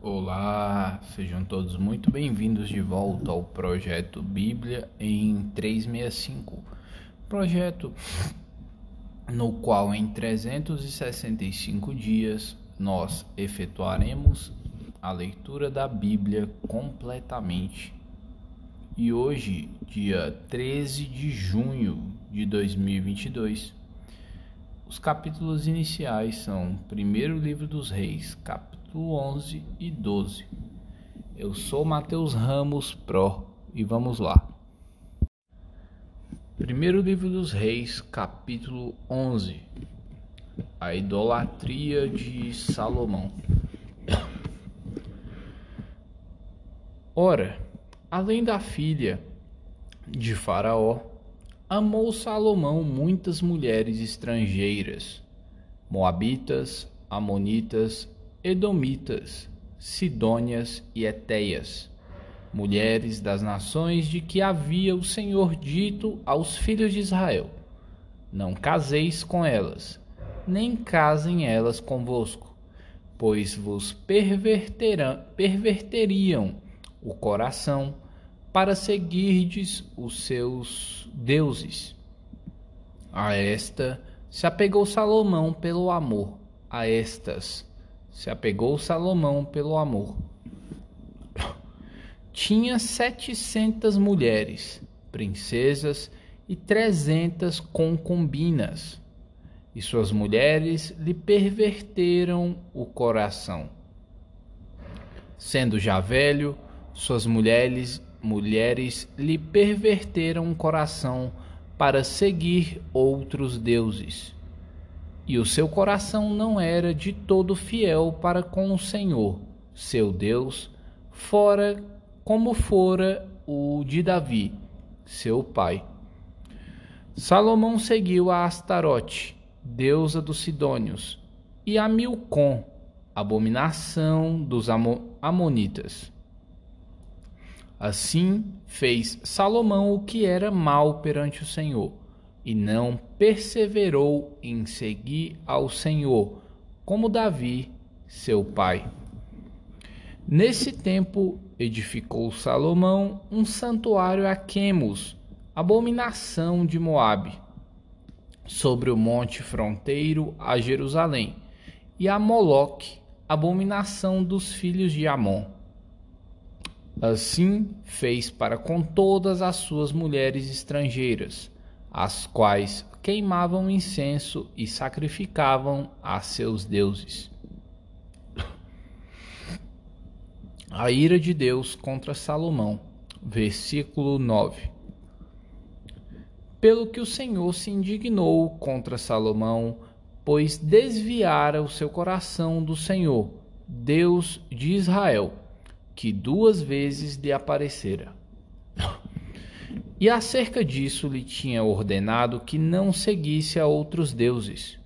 Olá, sejam todos muito bem-vindos de volta ao projeto Bíblia em 365. Projeto no qual em 365 dias nós efetuaremos a leitura da Bíblia completamente. E hoje, dia 13 de junho de 2022, os capítulos iniciais são Primeiro Livro dos Reis, capítulo 11 e 12. Eu sou Mateus Ramos Pro e vamos lá. Primeiro Livro dos Reis, capítulo 11. A idolatria de Salomão. Ora, além da filha de Faraó, amou Salomão muitas mulheres estrangeiras, moabitas, amonitas, edomitas, sidônias e etéias, mulheres das nações de que havia o Senhor dito aos filhos de Israel: Não caseis com elas, nem casem elas convosco, pois vos perverteriam o coração para seguirdes os seus deuses. A esta se apegou Salomão pelo amor, a estas se apegou Salomão pelo amor. Tinha setecentas mulheres, princesas e trezentas concubinas, e suas mulheres lhe perverteram o coração. Sendo já velho, suas mulheres mulheres lhe perverteram o coração para seguir outros deuses. E o seu coração não era de todo fiel para com o Senhor, seu Deus, fora como fora o de Davi, seu pai. Salomão seguiu a Astarote, deusa dos Sidônios, e a Milcom, abominação dos Amonitas. Assim fez Salomão o que era mal perante o Senhor, e não perseverou em seguir ao Senhor, como Davi, seu pai. Nesse tempo edificou Salomão um santuário a Quemos, abominação de Moabe, sobre o monte fronteiro a Jerusalém, e a Moloque, abominação dos filhos de Amon Assim fez para com todas as suas mulheres estrangeiras, as quais queimavam incenso e sacrificavam a seus deuses. A ira de Deus contra Salomão. Versículo 9. Pelo que o Senhor se indignou contra Salomão, pois desviara o seu coração do Senhor, Deus de Israel que duas vezes lhe aparecera. E acerca disso lhe tinha ordenado que não seguisse a outros deuses.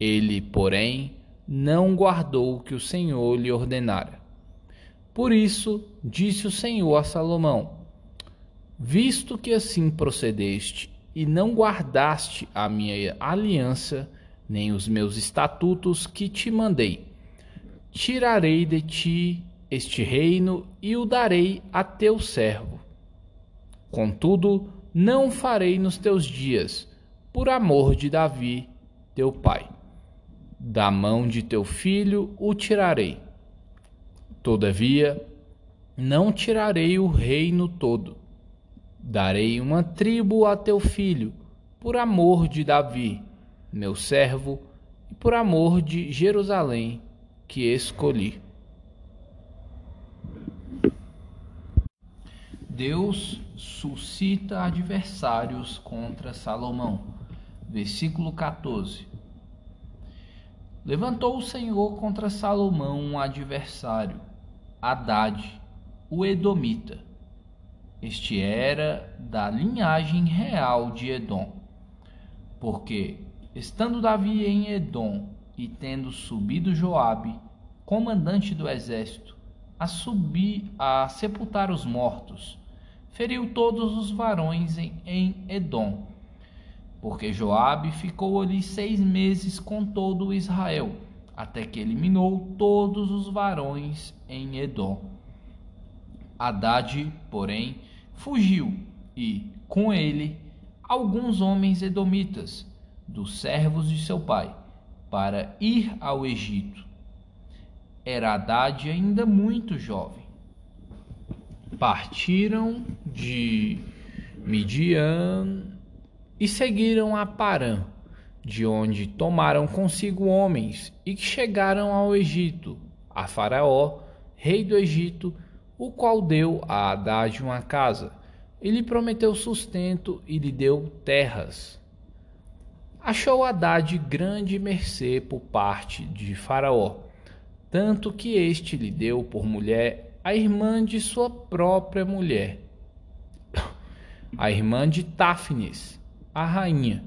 Ele, porém, não guardou o que o Senhor lhe ordenara. Por isso disse o Senhor a Salomão: Visto que assim procedeste e não guardaste a minha aliança, nem os meus estatutos que te mandei, tirarei de ti este reino e o darei a teu servo. Contudo, não farei nos teus dias, por amor de Davi, teu pai. Da mão de teu filho o tirarei. Todavia, não tirarei o reino todo. Darei uma tribo a teu filho, por amor de Davi, meu servo, e por amor de Jerusalém, que escolhi. Deus suscita adversários contra Salomão. Versículo 14. Levantou o Senhor contra Salomão um adversário, Haddad, o Edomita. Este era da linhagem real de Edom. Porque, estando Davi em Edom e tendo subido Joabe, comandante do exército, a subir a sepultar os mortos, feriu todos os varões em, Edom, porque Joabe ficou ali seis meses com todo Israel, até que eliminou todos os varões em Edom. Haddad, porém, fugiu e, com ele, alguns homens edomitas, dos servos de seu pai, para ir ao Egito. Era Haddad ainda muito jovem. Partiram de Midian e seguiram a Parã de onde tomaram consigo homens e que chegaram ao Egito, a Faraó, rei do Egito, o qual deu a Haddad uma casa. Ele prometeu sustento e lhe deu terras. Achou Haddad grande mercê por parte de Faraó, tanto que este lhe deu por mulher a irmã de sua própria mulher, a irmã de Táfnis, a rainha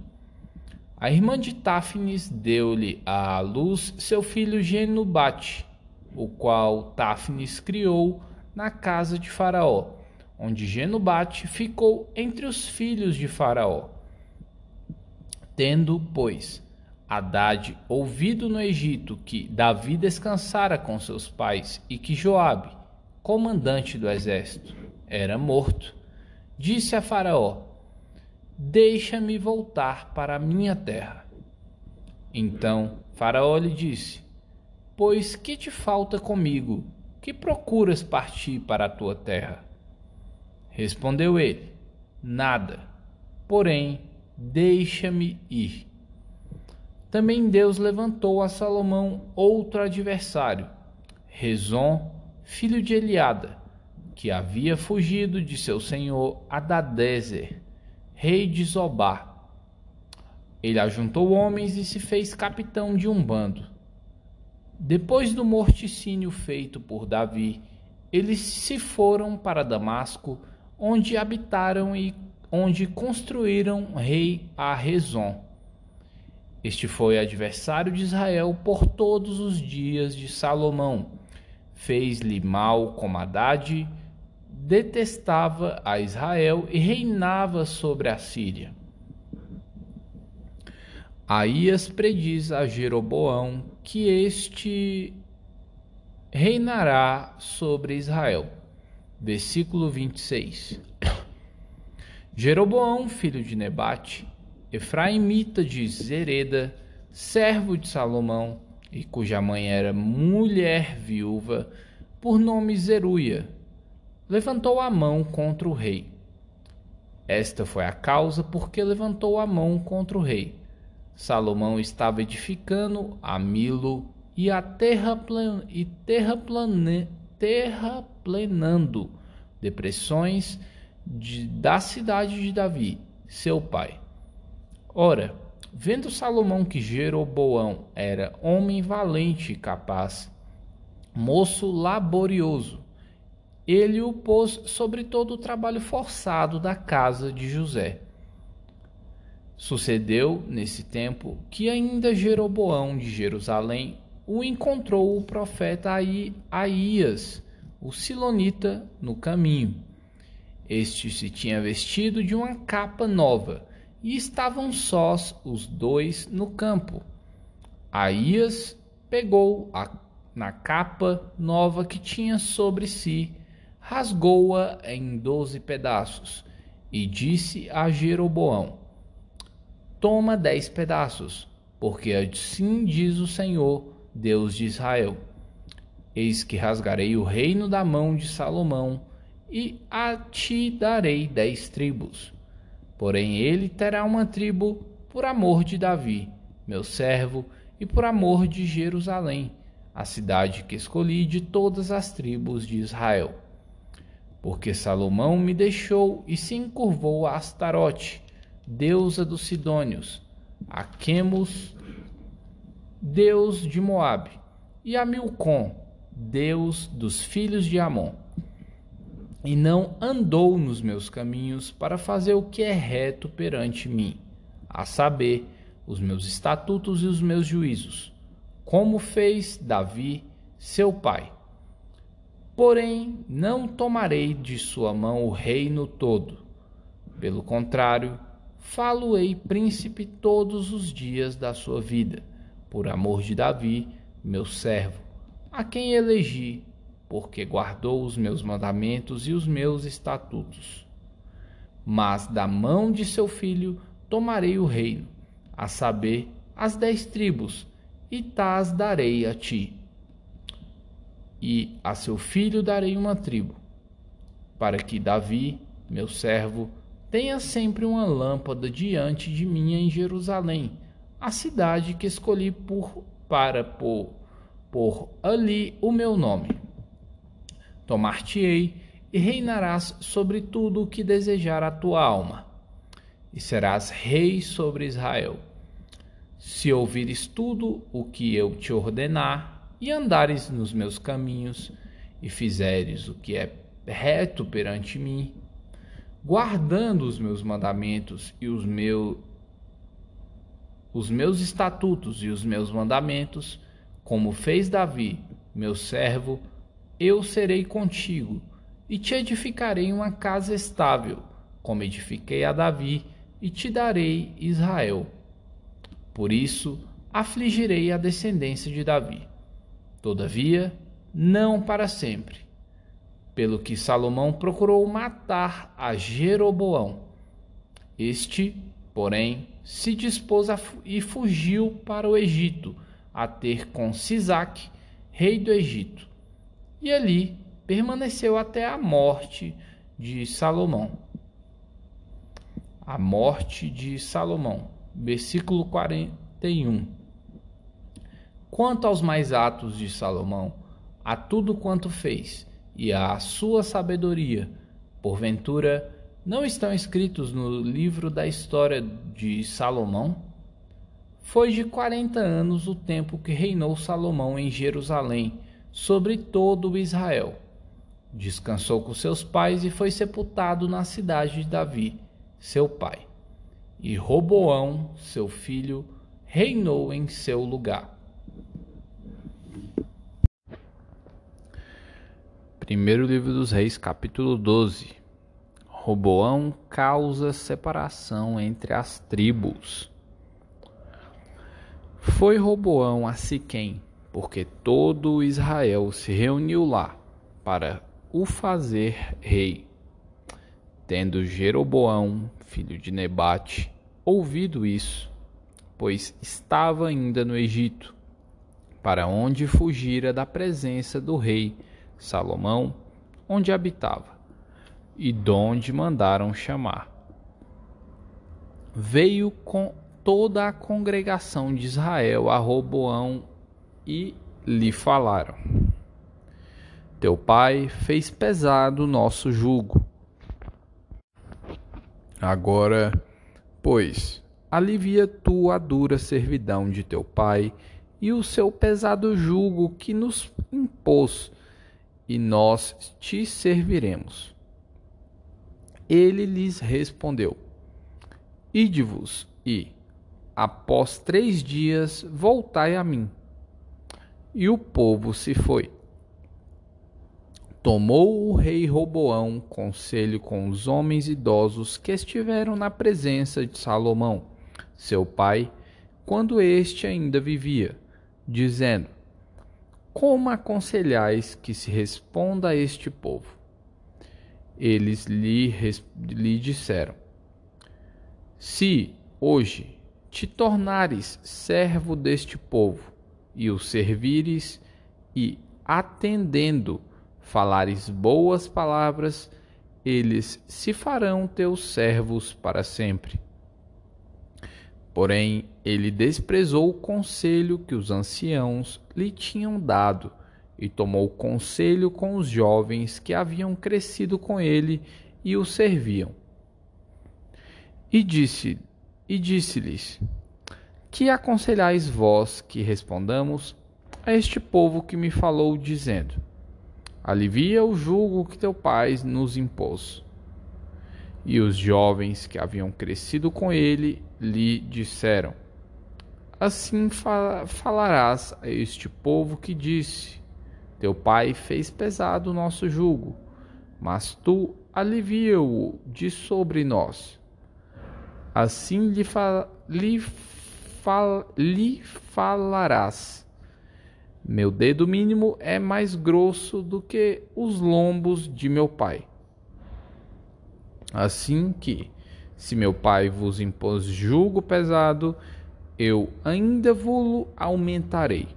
a irmã de Táfnis deu-lhe à luz seu filho Genubate, o qual Táfnis criou na casa de Faraó, onde Genubate ficou entre os filhos de Faraó. Tendo, pois, Haddad ouvido no Egito que Davi descansara com seus pais e que Joabe, comandante do exército, era morto, disse a Faraó: Deixa-me voltar para a minha terra. Então Faraó lhe disse: Pois que te falta comigo? Que procuras partir para a tua terra? Respondeu ele: Nada. Porém, deixa-me ir. Também Deus levantou a Salomão outro adversário, Rezon, filho de Eliada, que havia fugido de seu senhor Adadezer rei de Zobá. Ele ajuntou homens e se fez capitão de um bando. Depois do morticínio feito por Davi, eles se foram para Damasco, onde habitaram e onde construíram rei a Rezon. Este foi adversário de Israel por todos os dias de Salomão. Fez-lhe mal como Haddad, detestava a Israel e reinava sobre a Síria. Aías prediz a Jeroboão que este reinará sobre Israel. Versículo 26. Jeroboão, filho de Nebate, Efraimita de Zereda, servo de Salomão, e cuja mãe era mulher viúva, por nome Zeruia, levantou a mão contra o rei. Esta foi a causa porque levantou a mão contra o rei. Salomão estava edificando a Milo e a terraplan e terraplane terraplenando depressões de, da cidade de Davi, seu pai. Ora, vendo Salomão que Jeroboão era homem valente e capaz, moço laborioso, ele o pôs sobre todo o trabalho forçado da casa de José. Sucedeu, nesse tempo, que ainda Jeroboão de Jerusalém o encontrou o profeta Aías, o Silonita, no caminho. Este se tinha vestido de uma capa nova, e estavam sós os dois no campo. Aías pegou a, na capa nova que tinha sobre si rasgou-a em doze pedaços e disse a Jeroboão: Toma dez pedaços, porque assim diz o Senhor, Deus de Israel: Eis que rasgarei o reino da mão de Salomão e a ti darei dez tribos. Porém, ele terá uma tribo por amor de Davi, meu servo, e por amor de Jerusalém, a cidade que escolhi de todas as tribos de Israel porque Salomão me deixou e se encurvou a Astarote, deusa dos Sidônios, a Quemos, deus de Moabe, e a Milcom, deus dos filhos de Amon. E não andou nos meus caminhos para fazer o que é reto perante mim, a saber, os meus estatutos e os meus juízos, como fez Davi, seu pai Porém, não tomarei de sua mão o reino todo. Pelo contrário, falo-ei príncipe todos os dias da sua vida, por amor de Davi, meu servo, a quem elegi, porque guardou os meus mandamentos e os meus estatutos. Mas da mão de seu filho tomarei o reino, a saber, as dez tribos, e tas darei a ti. E a seu filho darei uma tribo, para que Davi, meu servo, tenha sempre uma lâmpada diante de mim em Jerusalém, a cidade que escolhi por para pôr por ali o meu nome. Tomar-te-ei e reinarás sobre tudo o que desejar a tua alma, e serás rei sobre Israel. Se ouvires tudo o que eu te ordenar, e andares nos meus caminhos, e fizeres o que é reto perante mim, guardando os meus mandamentos e os meus os meus estatutos e os meus mandamentos, como fez Davi, meu servo, eu serei contigo e te edificarei uma casa estável, como edifiquei a Davi, e te darei Israel. Por isso afligirei a descendência de Davi. Todavia, não para sempre. Pelo que Salomão procurou matar a Jeroboão. Este, porém, se dispôs a, e fugiu para o Egito, a ter com Sisaque, rei do Egito. E ali permaneceu até a morte de Salomão. A morte de Salomão, versículo 41. Quanto aos mais atos de Salomão, a tudo quanto fez, e à sua sabedoria, porventura não estão escritos no livro da história de Salomão? Foi de quarenta anos o tempo que reinou Salomão em Jerusalém sobre todo Israel. Descansou com seus pais e foi sepultado na cidade de Davi, seu pai. E Roboão, seu filho, reinou em seu lugar. Primeiro livro dos Reis, capítulo 12. Roboão causa separação entre as tribos. Foi Roboão a Siquém, porque todo Israel se reuniu lá para o fazer rei. Tendo Jeroboão, filho de Nebate, ouvido isso, pois estava ainda no Egito, para onde fugira da presença do rei Salomão, onde habitava e donde mandaram chamar. Veio com toda a congregação de Israel a Roboão e lhe falaram: Teu pai fez pesado o nosso jugo. Agora, pois, alivia tu a dura servidão de teu pai e o seu pesado jugo que nos impôs, e nós te serviremos. Ele lhes respondeu: Ide-vos e, após três dias, voltai a mim. E o povo se foi. Tomou o rei Roboão conselho com os homens idosos que estiveram na presença de Salomão, seu pai, quando este ainda vivia, dizendo: Como aconselhais que se responda a este povo? eles lhe, lhe disseram: Se hoje te tornares servo deste povo e o servires e atendendo falares boas palavras, eles se farão teus servos para sempre. Porém, ele desprezou o conselho que os anciãos lhe tinham dado e tomou conselho com os jovens que haviam crescido com ele e o serviam. E disse e disse-lhes: Que aconselhais vós que respondamos a este povo que me falou dizendo: Alivia o jugo que teu pai nos impôs. E os jovens que haviam crescido com ele lhe disseram: Assim falarás a este povo que disse: teu pai fez pesado o nosso jugo, mas tu alivia-o de sobre nós. Assim lhe, fa lhe, fal lhe falarás. Meu dedo mínimo é mais grosso do que os lombos de meu pai. Assim que, se meu pai vos impôs jugo pesado, eu ainda vos aumentarei.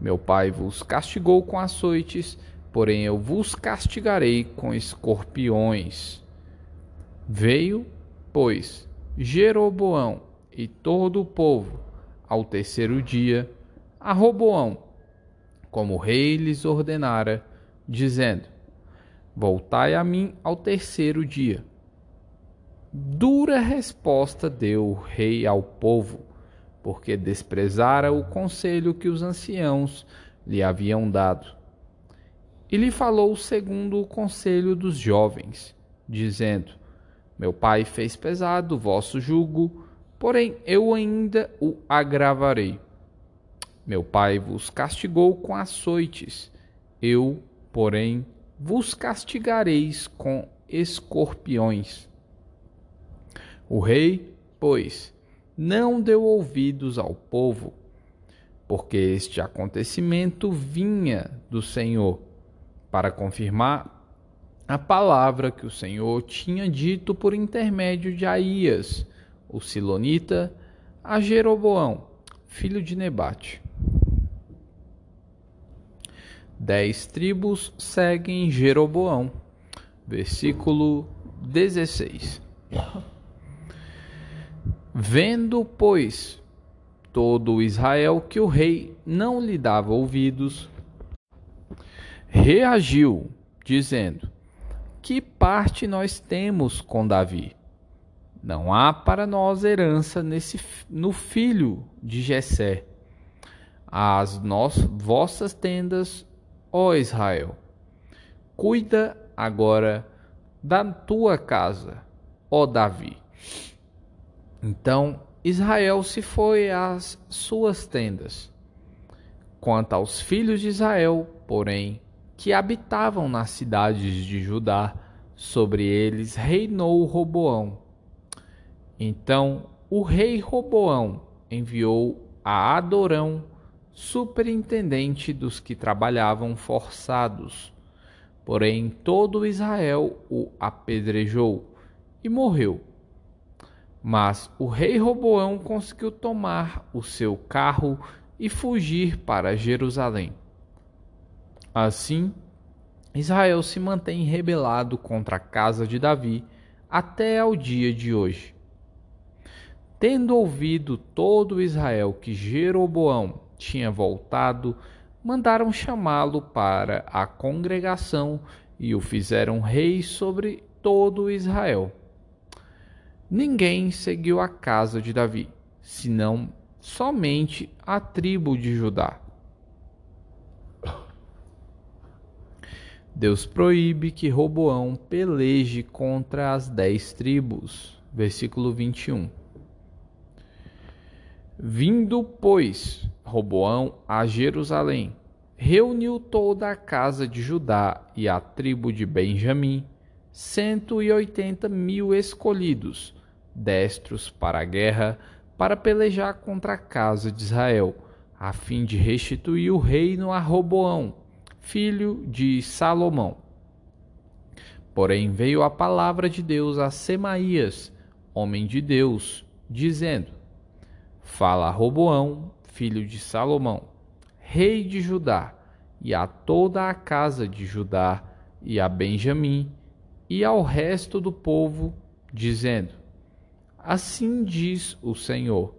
Meu pai vos castigou com açoites, porém eu vos castigarei com escorpiões. Veio, pois, Jeroboão e todo o povo ao terceiro dia a Roboão, como o rei lhes ordenara, dizendo: Voltai a mim ao terceiro dia. Dura resposta deu o rei ao povo, porque desprezara o conselho que os anciãos lhe haviam dado. E lhe falou segundo o conselho dos jovens, dizendo: Meu pai fez pesado o vosso jugo, porém eu ainda o agravarei. Meu pai vos castigou com açoites, eu, porém, vos castigareis com escorpiões. O rei, pois, não deu ouvidos ao povo, porque este acontecimento vinha do Senhor, para confirmar a palavra que o Senhor tinha dito por intermédio de Aías, o Silonita, a Jeroboão, filho de Nebate. Dez tribos seguem Jeroboão. Versículo 16. Vendo, pois, todo Israel que o rei não lhe dava ouvidos, reagiu, dizendo: Que parte nós temos com Davi? Não há para nós herança nesse, no filho de Jessé. As nós, vossas tendas, ó Israel, cuida agora da tua casa, ó Davi. Então Israel se foi às suas tendas. Quanto aos filhos de Israel, porém, que habitavam nas cidades de Judá, sobre eles reinou Roboão então o rei Roboão enviou a Adorão, superintendente dos que trabalhavam forçados. Porém, todo Israel o apedrejou e morreu. Mas o rei Roboão conseguiu tomar o seu carro e fugir para Jerusalém. Assim, Israel se mantém rebelado contra a casa de Davi até ao dia de hoje. Tendo ouvido todo Israel que Jeroboão tinha voltado, mandaram chamá-lo para a congregação e o fizeram rei sobre todo Israel. Ninguém seguiu a casa de Davi, senão somente a tribo de Judá. Deus proíbe que Roboão peleje contra as dez tribos. Versículo 21. Vindo, pois, Roboão a Jerusalém, reuniu toda a casa de Judá e a tribo de Benjamim, cento e oitenta mil escolhidos, destros para a guerra, para pelejar contra a casa de Israel, a fim de restituir o reino a Roboão, filho de Salomão. Porém veio a palavra de Deus a Semaías, homem de Deus, dizendo: Fala a Roboão, filho de Salomão, rei de Judá, e a toda a casa de Judá, e a Benjamim, e ao resto do povo, dizendo: Assim diz o Senhor: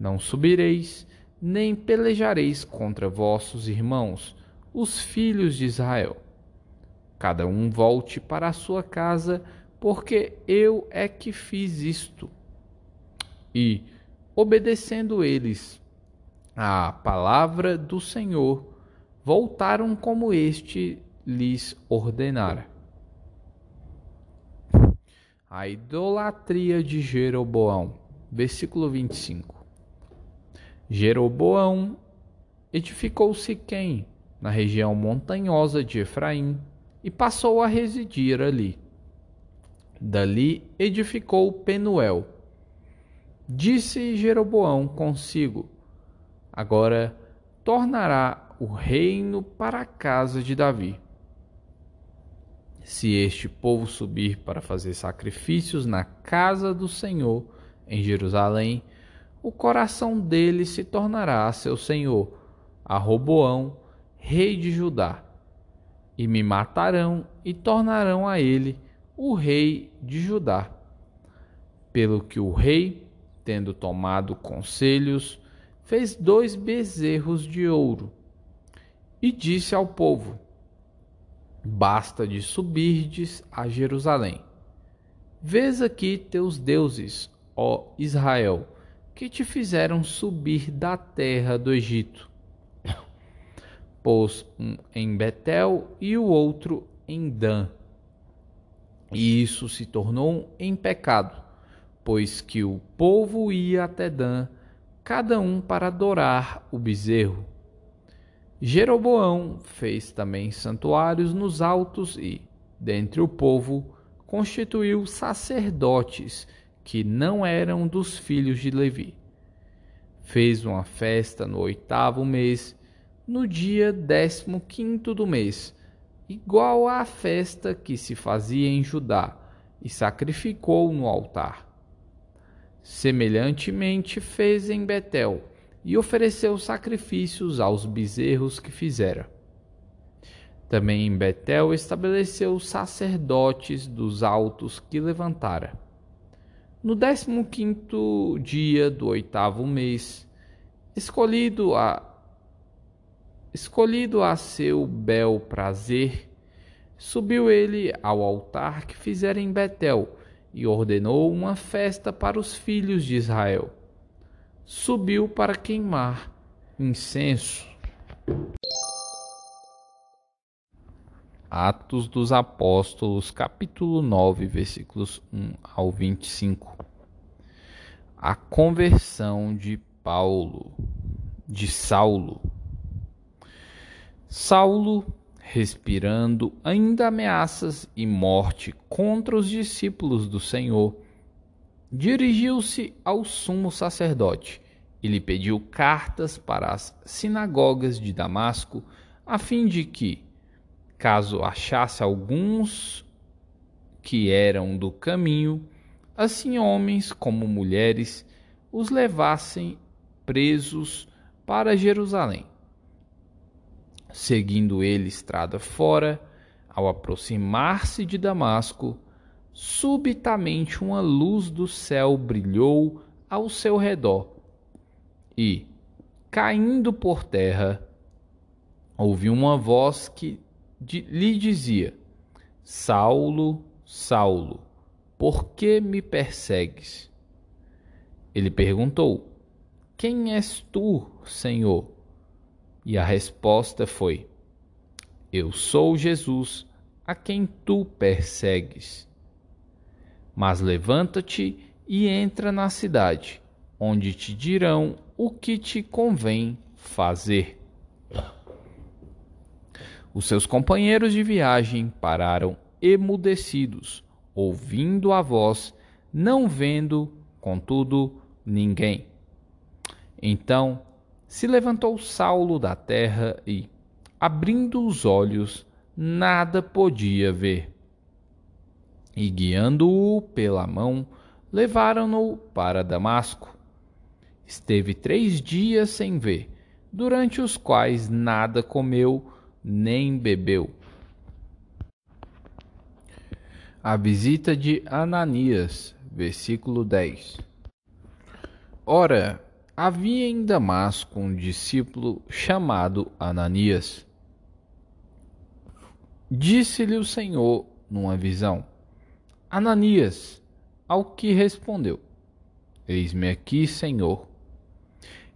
Não subireis, nem pelejareis contra vossos irmãos, os filhos de Israel. Cada um volte para a sua casa, porque eu é que fiz isto. E obedecendo eles à palavra do Senhor, voltaram como este lhes ordenara. A idolatria de Jeroboão, versículo 25. Jeroboão edificou Siquém, na região montanhosa de Efraim, e passou a residir ali. Dali edificou Penuel, Disse Jeroboão consigo: Agora tornará o reino para a casa de Davi. Se este povo subir para fazer sacrifícios na casa do Senhor em Jerusalém, o coração dele se tornará a seu senhor, a Roboão, rei de Judá, e me matarão e tornarão a ele o rei de Judá. Pelo que o rei, tendo tomado conselhos, fez dois bezerros de ouro e disse ao povo: Basta de subirdes a Jerusalém. Vês aqui teus deuses, ó Israel, que te fizeram subir da terra do Egito. Pôs um em Betel e o outro em Dan. E isso se tornou em pecado, pois que o povo ia até Dan cada um para adorar o bezerro. Jeroboão fez também santuários nos altos e, dentre o povo, constituiu sacerdotes que não eram dos filhos de Levi. Fez uma festa no oitavo mês, no dia décimo quinto do mês, igual à festa que se fazia em Judá, e sacrificou no altar. Semelhantemente fez em Betel, e ofereceu sacrifícios aos bezerros que fizera. Também em Betel estabeleceu sacerdotes dos altos que levantara. No décimo quinto dia do oitavo mês, escolhido a escolhido a seu bel prazer, subiu ele ao altar que fizera em Betel e ordenou uma festa para os filhos de Israel. Subiu para queimar incenso. Atos dos Apóstolos, capítulo 9, versículos 1 ao 25. A conversão de Paulo, de Saulo. Saulo respirando ainda ameaças e morte contra os discípulos do Senhor, dirigiu-se ao sumo sacerdote e lhe pediu cartas para as sinagogas de Damasco, a fim de que, caso achasse alguns que eram do caminho, assim homens como mulheres, os levassem presos para Jerusalém. Seguindo ele estrada fora, ao aproximar-se de Damasco, subitamente uma luz do céu brilhou ao seu redor e, caindo por terra, ouviu uma voz que lhe dizia: Saulo, Saulo, por que me persegues? Ele perguntou: Quem és tu, Senhor? E a resposta foi: Eu sou Jesus, a quem tu persegues. Mas levanta-te e entra na cidade, onde te dirão o que te convém fazer. Os seus companheiros de viagem pararam emudecidos, ouvindo a voz, não vendo, contudo, ninguém. Então se levantou Saulo da terra e, abrindo os olhos, nada podia ver. E guiando-o pela mão, levaram-no para Damasco. Esteve três dias sem ver, durante os quais nada comeu nem bebeu. A visita de Ananias, versículo 10. Ora, havia em Damasco um discípulo chamado Ananias. Disse-lhe o Senhor numa visão: Ananias, ao que respondeu: Eis-me aqui, Senhor.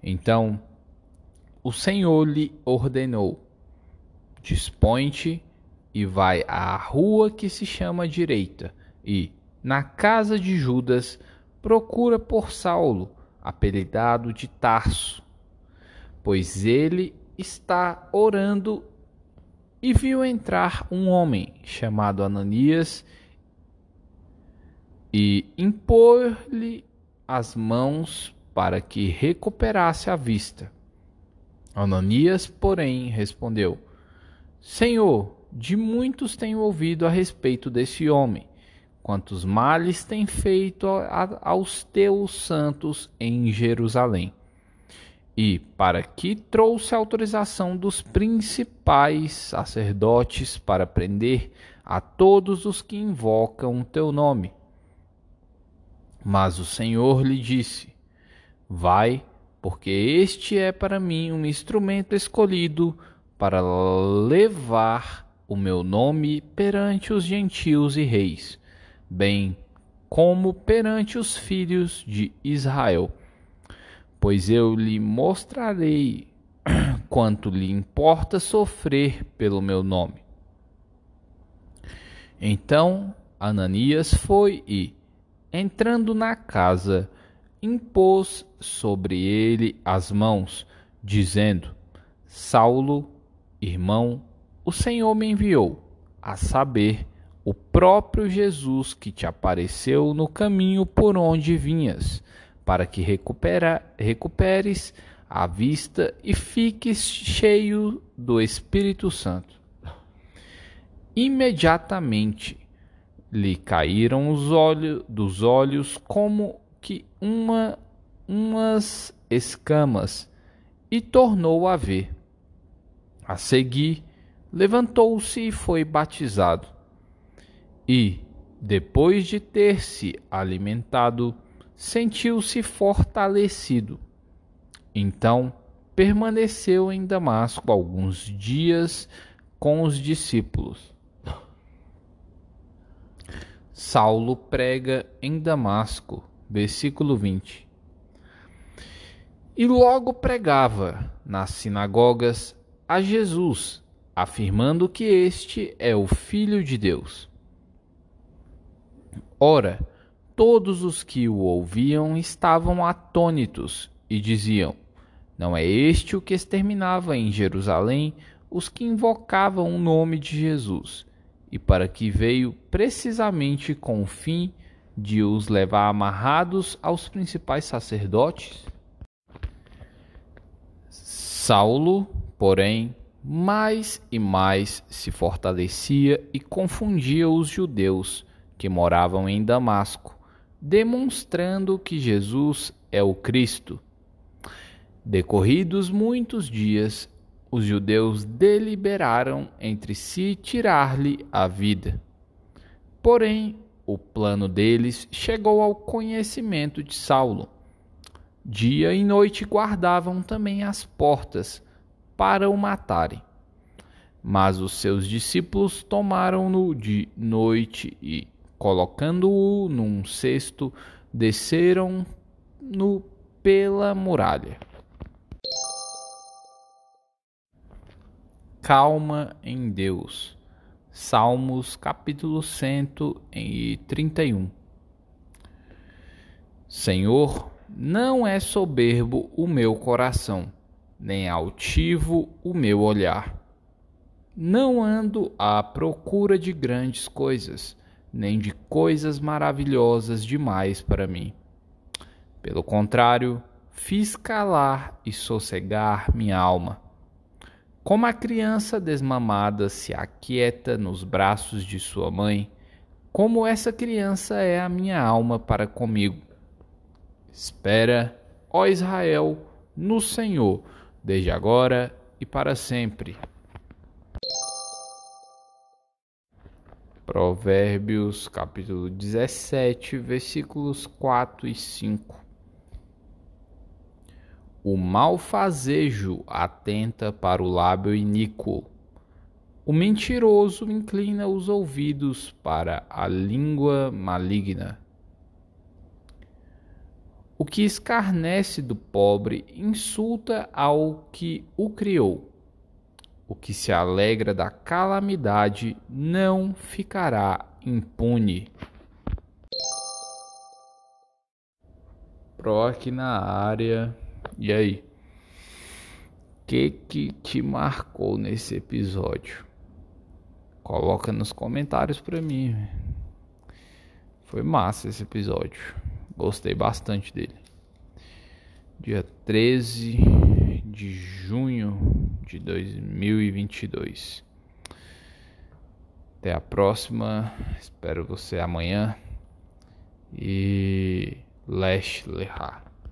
Então o Senhor lhe ordenou: Dispõe-te e vai à rua que se chama Direita, e, na casa de Judas, procura por Saulo apelidado de Tarso, pois ele está orando e viu entrar um homem chamado Ananias e impor-lhe as mãos para que recuperasse a vista. Ananias, porém, respondeu: Senhor, de muitos tenho ouvido a respeito desse homem, quantos males tem feito aos teus santos em Jerusalém. E para que trouxe autorização dos principais sacerdotes para prender a todos os que invocam o teu nome. Mas o Senhor lhe disse: Vai, porque este é para mim um instrumento escolhido para levar o meu nome perante os gentios e reis, bem como perante os filhos de Israel. Pois eu lhe mostrarei quanto lhe importa sofrer pelo meu nome. Então Ananias foi e, entrando na casa, impôs sobre ele as mãos, dizendo: Saulo, irmão, o Senhor me enviou, a saber, o próprio Jesus que te apareceu no caminho por onde vinhas, para que recupera, recuperes a vista e fiques cheio do Espírito Santo. Imediatamente lhe caíram os olhos dos olhos como que uma, umas escamas e tornou a ver. A seguir, levantou-se e foi batizado. E, depois de ter se alimentado, sentiu-se fortalecido. Então, permaneceu em Damasco alguns dias com os discípulos. Saulo prega em Damasco versículo 20. E logo pregava nas sinagogas a Jesus, afirmando que este é o Filho de Deus. Ora, todos os que o ouviam estavam atônitos e diziam: Não é este o que exterminava em Jerusalém os que invocavam o nome de Jesus, e para que veio precisamente com o fim de os levar amarrados aos principais sacerdotes? Saulo, porém, mais e mais se fortalecia e confundia os judeus que moravam em Damasco, demonstrando que Jesus é o Cristo. Decorridos muitos dias, os judeus deliberaram entre si tirar-lhe a vida. Porém, o plano deles chegou ao conhecimento de Saulo. Dia e noite guardavam também as portas para o matarem. Mas os seus discípulos tomaram-no de noite e, colocando-o num cesto, desceram-no pela muralha. Calma em Deus. Salmos capítulo 131 Senhor, não é soberbo o meu coração, nem altivo o meu olhar. Não ando à procura de grandes coisas, nem de coisas maravilhosas demais para mim. Pelo contrário, fiz calar e sossegar minha alma como a criança desmamada se aquieta nos braços de sua mãe, como essa criança é a minha alma para comigo. Espera, ó Israel, no Senhor, desde agora e para sempre. Provérbios capítulo 17, versículos 4 e 5. O malfazejo atenta para o lábio iníquo. O mentiroso inclina os ouvidos para a língua maligna. O que escarnece do pobre insulta ao que o criou. O que se alegra da calamidade não ficará impune. Proc na área. E aí? Que que te marcou nesse episódio? Coloca nos comentários pra mim. Foi massa esse episódio. Gostei bastante dele. Dia 13 de junho de 2022. Até a próxima. Espero você amanhã. E Lesh Lehar.